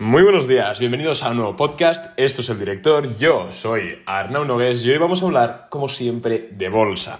Muy buenos días, bienvenidos a un nuevo podcast. Esto es el director, yo soy Arnau Nogués y hoy vamos a hablar, como siempre, de bolsa.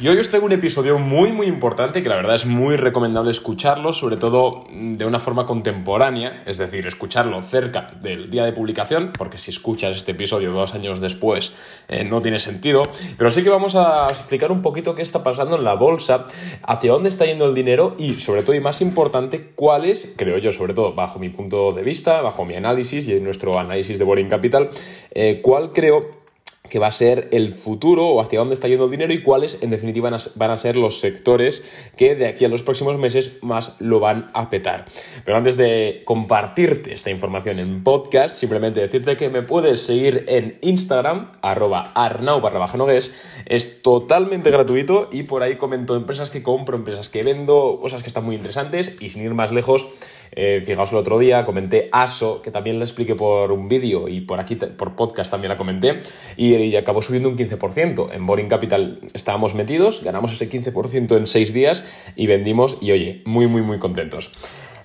Y hoy os traigo un episodio muy muy importante que la verdad es muy recomendable escucharlo, sobre todo de una forma contemporánea, es decir, escucharlo cerca del día de publicación, porque si escuchas este episodio dos años después eh, no tiene sentido, pero sí que vamos a explicar un poquito qué está pasando en la bolsa, hacia dónde está yendo el dinero y sobre todo y más importante, cuál es, creo yo, sobre todo bajo mi punto de vista, bajo mi análisis y en nuestro análisis de Boring Capital, eh, cuál creo que va a ser el futuro o hacia dónde está yendo el dinero y cuáles en definitiva van a, ser los sectores que de aquí a los próximos meses más lo van a petar. Pero antes de compartirte esta información en podcast, simplemente decirte que me puedes seguir en Instagram, arroba arnau barra baja es totalmente gratuito y por ahí comento empresas que compro, empresas que vendo, cosas que están muy interesantes y sin ir más lejos, eh, fijaos el otro día, comenté ASO, que también la expliqué por un vídeo y por aquí, por podcast también la comenté, y, acabó subiendo un 15%. En Boring Capital estábamos metidos, ganamos ese 15% en 6 días y vendimos, y oye, muy, muy, muy contentos.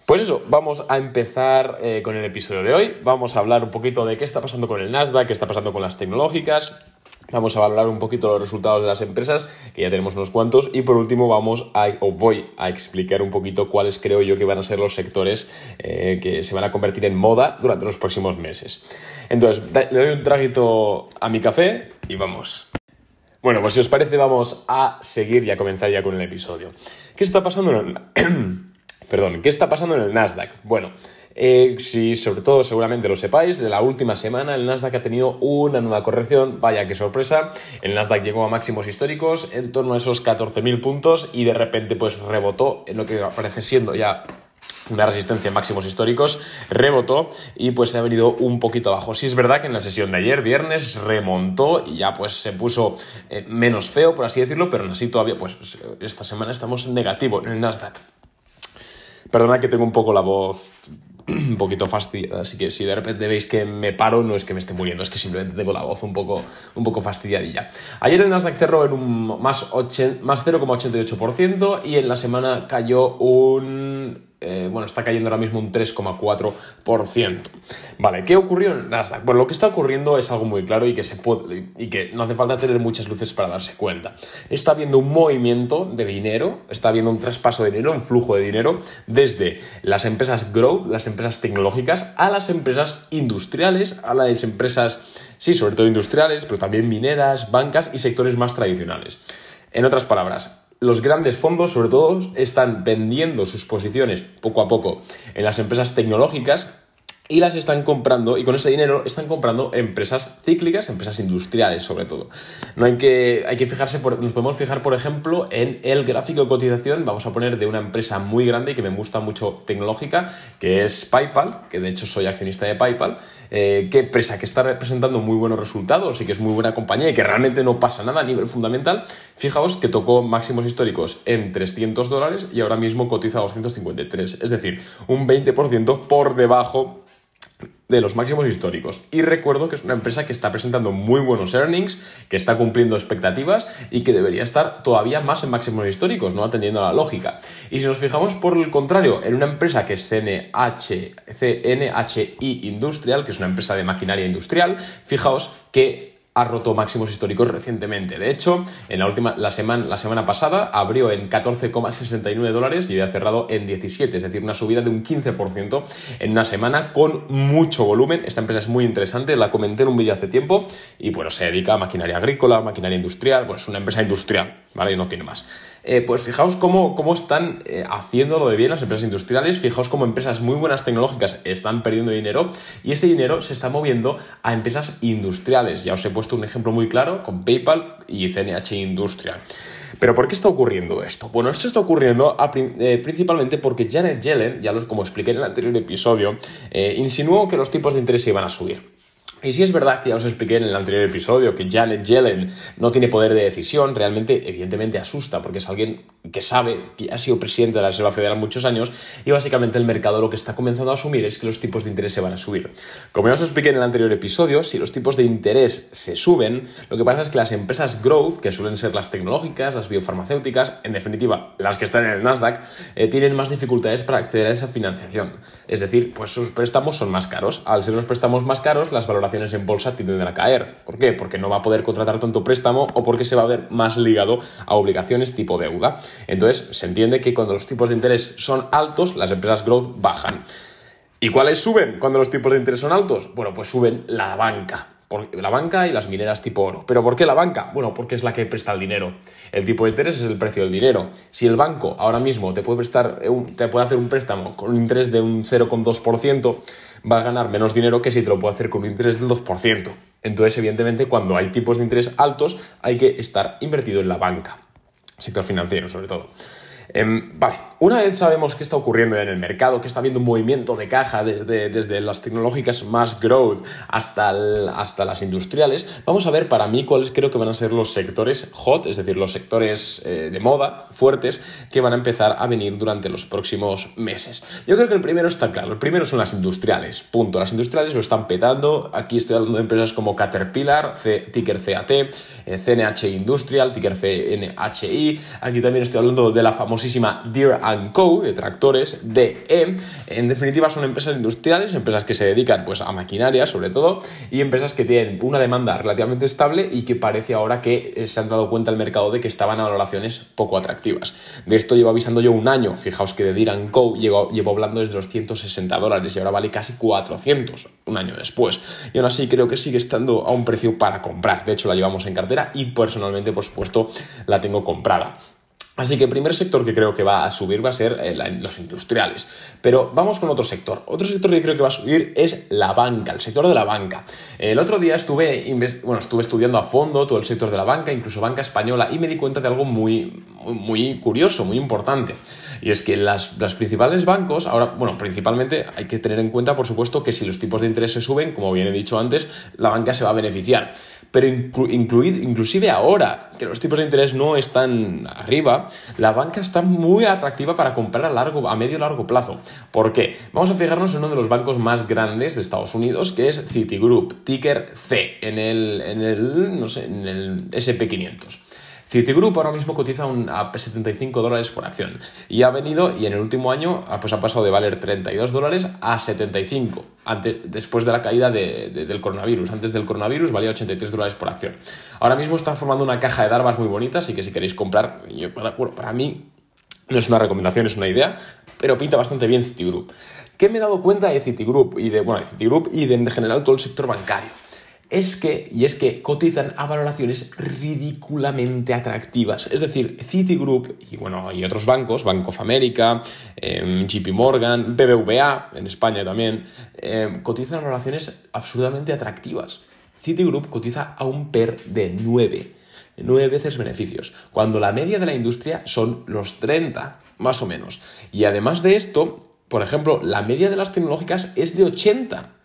Pues eso, vamos a empezar eh, con el episodio de hoy. Vamos a hablar un poquito de qué está pasando con el Nasdaq, qué está pasando con las tecnológicas, Vamos a valorar un poquito los resultados de las empresas, que ya tenemos unos cuantos, y por último vamos a, o voy a explicar un poquito cuáles creo yo que van a ser los sectores eh, que se van a convertir en moda durante los próximos meses. Entonces, le doy un traguito a mi café y vamos. Bueno, pues si os parece vamos a seguir y a comenzar ya con el episodio. ¿Qué está pasando en el... Perdón, ¿qué está pasando en el Nasdaq? Bueno, eh, si sobre todo seguramente lo sepáis, de la última semana el Nasdaq ha tenido una nueva corrección, vaya que sorpresa, el Nasdaq llegó a máximos históricos en torno a esos 14.000 puntos y de repente pues rebotó en lo que parece siendo ya una resistencia en máximos históricos, rebotó y pues se ha venido un poquito abajo. Sí es verdad que en la sesión de ayer, viernes, remontó y ya pues se puso eh, menos feo, por así decirlo, pero aún así todavía pues esta semana estamos en negativo en el Nasdaq. Perdona que tengo un poco la voz un poquito fastidiada, así que si de repente veis que me paro, no es que me esté muriendo, es que simplemente tengo la voz un poco, un poco fastidiadilla. Ayer el Nasdaq cerró en un más, más 0,88% y en la semana cayó un eh, bueno, está cayendo ahora mismo un 3,4%. Vale, ¿qué ocurrió en Nasdaq? Bueno, lo que está ocurriendo es algo muy claro y que, se puede, y que no hace falta tener muchas luces para darse cuenta. Está habiendo un movimiento de dinero, está habiendo un traspaso de dinero, un flujo de dinero desde las empresas growth, las empresas tecnológicas, a las empresas industriales, a las empresas, sí, sobre todo industriales, pero también mineras, bancas y sectores más tradicionales. En otras palabras, los grandes fondos, sobre todo, están vendiendo sus posiciones poco a poco en las empresas tecnológicas y las están comprando y con ese dinero están comprando empresas cíclicas, empresas industriales sobre todo. No hay que, hay que fijarse, nos podemos fijar por ejemplo en el gráfico de cotización, vamos a poner de una empresa muy grande y que me gusta mucho tecnológica, que es PayPal, que de hecho soy accionista de PayPal, eh, que que está representando muy buenos resultados y que es muy buena compañía y que realmente no pasa nada a nivel fundamental, fijaos que tocó máximos históricos en 300 dólares y ahora mismo cotiza a 253, es decir, un 20% por debajo de los máximos históricos. Y recuerdo que es una empresa que está presentando muy buenos earnings, que está cumpliendo expectativas y que debería estar todavía más en máximos históricos, no atendiendo a la lógica. Y si nos fijamos por el contrario, en una empresa que es CNH, CNHI Industrial, que es una empresa de maquinaria industrial, fijaos que ha roto máximos históricos recientemente. De hecho, en la última, la semana, la semana pasada abrió en 14,69 dólares y había cerrado en 17, es decir, una subida de un 15% en una semana con mucho volumen. Esta empresa es muy interesante, la comenté en un vídeo hace tiempo y bueno, se dedica a maquinaria agrícola, maquinaria industrial, pues es una empresa industrial, ¿vale? Y no tiene más. Eh, pues fijaos cómo, cómo están eh, haciendo lo de bien las empresas industriales, fijaos cómo empresas muy buenas tecnológicas están perdiendo dinero y este dinero se está moviendo a empresas industriales. Ya os he puesto un ejemplo muy claro con PayPal y CNH Industrial. Pero ¿por qué está ocurriendo esto? Bueno, esto está ocurriendo eh, principalmente porque Janet Yellen, ya los como expliqué en el anterior episodio, insinuó que los tipos de interés iban a subir. Y si es verdad que ya os expliqué en el anterior episodio que Janet Yellen no tiene poder de decisión, realmente, evidentemente asusta, porque es alguien que sabe, que ha sido presidente de la Reserva Federal muchos años, y básicamente el mercado lo que está comenzando a asumir es que los tipos de interés se van a subir. Como ya os expliqué en el anterior episodio, si los tipos de interés se suben, lo que pasa es que las empresas growth, que suelen ser las tecnológicas, las biofarmacéuticas, en definitiva, las que están en el Nasdaq, eh, tienen más dificultades para acceder a esa financiación. Es decir, pues sus préstamos son más caros. Al ser los préstamos más caros, las valoraciones en bolsa tienden a caer. ¿Por qué? Porque no va a poder contratar tanto préstamo o porque se va a ver más ligado a obligaciones tipo deuda. Entonces, se entiende que cuando los tipos de interés son altos, las empresas growth bajan. ¿Y cuáles suben cuando los tipos de interés son altos? Bueno, pues suben la banca. La banca y las mineras tipo oro. ¿Pero por qué la banca? Bueno, porque es la que presta el dinero. El tipo de interés es el precio del dinero. Si el banco ahora mismo te puede prestar, te puede hacer un préstamo con un interés de un 0,2%, va a ganar menos dinero que si te lo puede hacer con un interés del 2%. Entonces, evidentemente, cuando hay tipos de interés altos, hay que estar invertido en la banca, sector financiero sobre todo. Em, vale, una vez sabemos qué está ocurriendo en el mercado, que está habiendo un movimiento de caja desde, desde las tecnológicas más growth hasta, hasta las industriales, vamos a ver para mí cuáles creo que van a ser los sectores hot, es decir, los sectores eh, de moda fuertes que van a empezar a venir durante los próximos meses. Yo creo que el primero está claro, el primero son las industriales, punto. Las industriales lo están petando, aquí estoy hablando de empresas como Caterpillar, ticker CAT, CNH eh, Industrial, ticker CNHI, aquí también estoy hablando de la famosa famosísima Deere Co. de tractores, DE. En definitiva, son empresas industriales, empresas que se dedican pues, a maquinaria sobre todo, y empresas que tienen una demanda relativamente estable y que parece ahora que eh, se han dado cuenta el mercado de que estaban a valoraciones poco atractivas. De esto llevo avisando yo un año. Fijaos que de Deere Co. llevo, llevo hablando desde los 160 dólares y ahora vale casi 400 un año después. Y aún así creo que sigue estando a un precio para comprar. De hecho, la llevamos en cartera y personalmente, por supuesto, la tengo comprada. Así que el primer sector que creo que va a subir va a ser eh, los industriales. Pero vamos con otro sector. Otro sector que creo que va a subir es la banca, el sector de la banca. El otro día estuve, bueno, estuve estudiando a fondo todo el sector de la banca, incluso banca española, y me di cuenta de algo muy, muy, curioso, muy importante. Y es que las, los principales bancos, ahora, bueno, principalmente hay que tener en cuenta, por supuesto, que si los tipos de interés se suben, como bien he dicho antes, la banca se va a beneficiar. Pero inclusive ahora que los tipos de interés no están arriba, la banca está muy atractiva para comprar a, largo, a medio largo plazo. ¿Por qué? Vamos a fijarnos en uno de los bancos más grandes de Estados Unidos, que es Citigroup, ticker C, en el, en el, no sé, en el SP500. Citigroup ahora mismo cotiza un, a 75 dólares por acción y ha venido y en el último año ah, pues ha pasado de valer 32 dólares a 75 antes, después de la caída del coronavirus. Antes del coronavirus valía 83 dólares por acción. Ahora mismo está formando una caja de darbas muy bonita, así que si queréis comprar, para, para mí no es una recomendación, es una idea, pero pinta bastante bien Citigroup. ¿Qué me he dado cuenta de Citigroup y de, bueno, de Citigroup y de en general todo el sector bancario? Es que, y es que cotizan a valoraciones ridículamente atractivas. Es decir, Citigroup y bueno, y otros bancos, Bank of America, em, JP Morgan, BBVA, en España también, em, cotizan a valoraciones absolutamente atractivas. Citigroup cotiza a un PER de 9, 9 veces beneficios, cuando la media de la industria son los 30, más o menos. Y además de esto, por ejemplo, la media de las tecnológicas es de 80.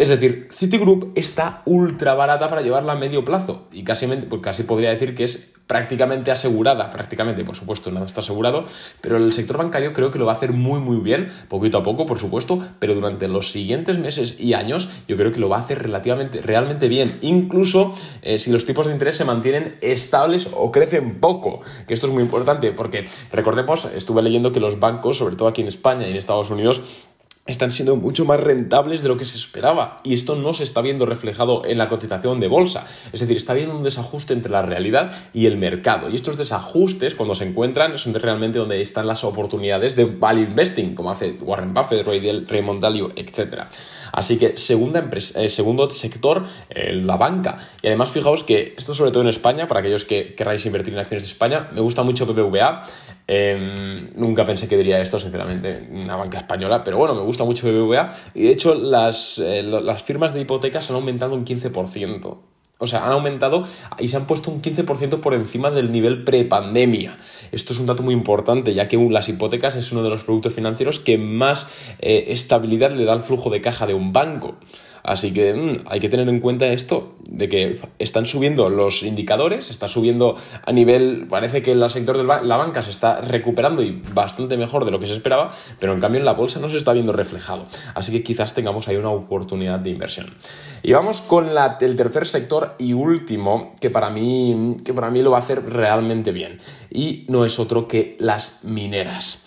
Es decir, Citigroup está ultra barata para llevarla a medio plazo. Y casi, pues casi podría decir que es prácticamente asegurada, prácticamente, por supuesto, nada está asegurado, pero el sector bancario creo que lo va a hacer muy muy bien, poquito a poco, por supuesto, pero durante los siguientes meses y años yo creo que lo va a hacer relativamente, realmente bien, incluso eh, si los tipos de interés se mantienen estables o crecen poco, que esto es muy importante, porque recordemos, estuve leyendo que los bancos, sobre todo aquí en España y en Estados Unidos, están siendo mucho más rentables de lo que se esperaba y esto no se está viendo reflejado en la cotización de bolsa. Es decir, está habiendo un desajuste entre la realidad y el mercado y estos desajustes cuando se encuentran son realmente donde están las oportunidades de value investing como hace Warren Buffett, Raymond Dalio, etc. Así que segunda empresa, eh, segundo sector, eh, la banca. Y además fijaos que esto sobre todo en España, para aquellos que queráis invertir en acciones de España, me gusta mucho BBVA. Em, nunca pensé que diría esto, sinceramente, una banca española, pero bueno, me gusta mucho BBVA y de hecho las, eh, las firmas de hipotecas han aumentado un 15%. O sea, han aumentado y se han puesto un 15% por encima del nivel prepandemia. Esto es un dato muy importante, ya que las hipotecas es uno de los productos financieros que más eh, estabilidad le da al flujo de caja de un banco. Así que mm, hay que tener en cuenta esto, de que están subiendo los indicadores, está subiendo a nivel, parece que el sector de la banca se está recuperando y bastante mejor de lo que se esperaba, pero en cambio en la bolsa no se está viendo reflejado. Así que quizás tengamos ahí una oportunidad de inversión. Y vamos con el tercer sector y último, que para, mí, que para mí lo va a hacer realmente bien. Y no es otro que las mineras.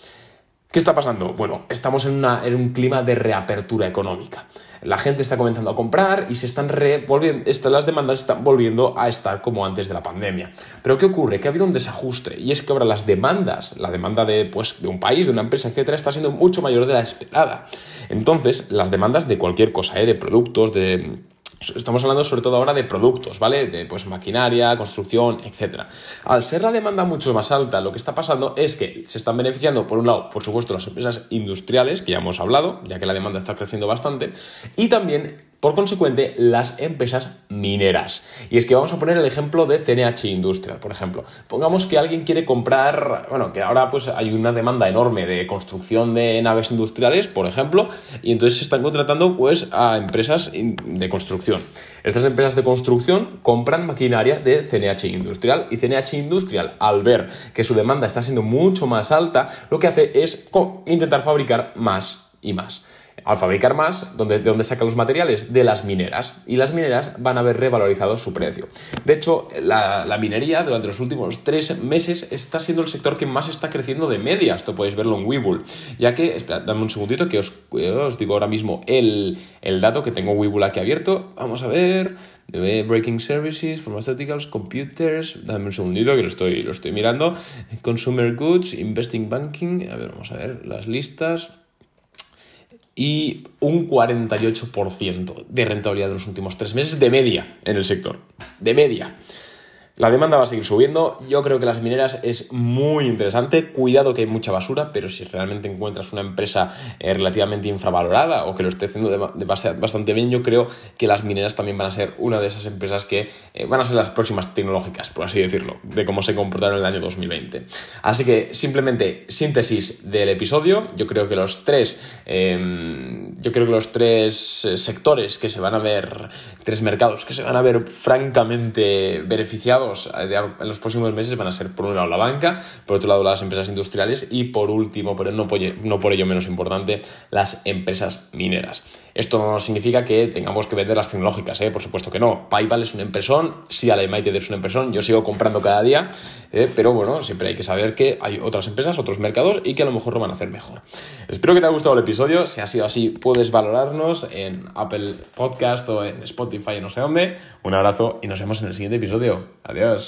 ¿Qué está pasando? Bueno, estamos en, una, en un clima de reapertura económica. La gente está comenzando a comprar y se están revolviendo, las demandas están volviendo a estar como antes de la pandemia. Pero ¿qué ocurre? Que ha habido un desajuste y es que ahora las demandas, la demanda de, pues, de un país, de una empresa, etcétera, está siendo mucho mayor de la esperada. Entonces, las demandas de cualquier cosa, ¿eh? de productos, de Estamos hablando sobre todo ahora de productos, ¿vale? De pues maquinaria, construcción, etc. Al ser la demanda mucho más alta, lo que está pasando es que se están beneficiando, por un lado, por supuesto, las empresas industriales, que ya hemos hablado, ya que la demanda está creciendo bastante, y también por consecuente, las empresas mineras. Y es que vamos a poner el ejemplo de CNH Industrial, por ejemplo. Pongamos que alguien quiere comprar, bueno, que ahora pues hay una demanda enorme de construcción de naves industriales, por ejemplo, y entonces se están contratando pues a empresas de construcción. Estas empresas de construcción compran maquinaria de CNH Industrial y CNH Industrial, al ver que su demanda está siendo mucho más alta, lo que hace es intentar fabricar más y más al fabricar más, ¿de dónde sacan los materiales? De las mineras. Y las mineras van a haber revalorizado su precio. De hecho, la, minería durante los últimos tres meses está siendo el sector que más está creciendo de media. Esto podéis verlo en Webull. Ya que, espera, dame un segundito que os, digo ahora mismo el, dato que tengo Webull aquí abierto. Vamos a ver. Breaking Services, Pharmaceuticals, Computers. Dame un segundito que lo estoy, lo estoy mirando. Consumer Goods, Investing Banking. A ver, vamos a ver las listas y un 48% de rentabilidad en los últimos tres meses de media en el sector. De media. La demanda va a seguir subiendo. Yo creo que las mineras es muy interesante. Cuidado que hay mucha basura, pero si realmente encuentras una empresa eh, relativamente infravalorada o que lo esté haciendo bastante bien, yo creo que las mineras también van a ser una de esas empresas que eh, van a ser las próximas tecnológicas, por así decirlo, de cómo se comportaron en el año 2020. Así que simplemente síntesis del episodio. Yo creo que los tres, em, yo creo que los tres eh, sectores que se van a ver, tres mercados que se van a ver francamente beneficiados eh, en los próximos meses van a ser, por un lado, la banca, por otro lado, las empresas industriales y, por último, pero no por, ello menos importante, las empresas mineras. Esto no significa que tengamos que vender las tecnológicas, ¿eh? por supuesto que no. PayPal es una impresión, sí, Alemaited es una impresión, yo sigo comprando cada día, ¿eh? pero bueno, siempre hay que saber que hay otras empresas, otros mercados y que a lo mejor lo van a hacer mejor. Espero que te haya gustado el episodio, si ha sido así, puedes valorarnos en Apple Podcast o en Spotify, no sé dónde. Un abrazo y nos vemos en el siguiente episodio. Adiós.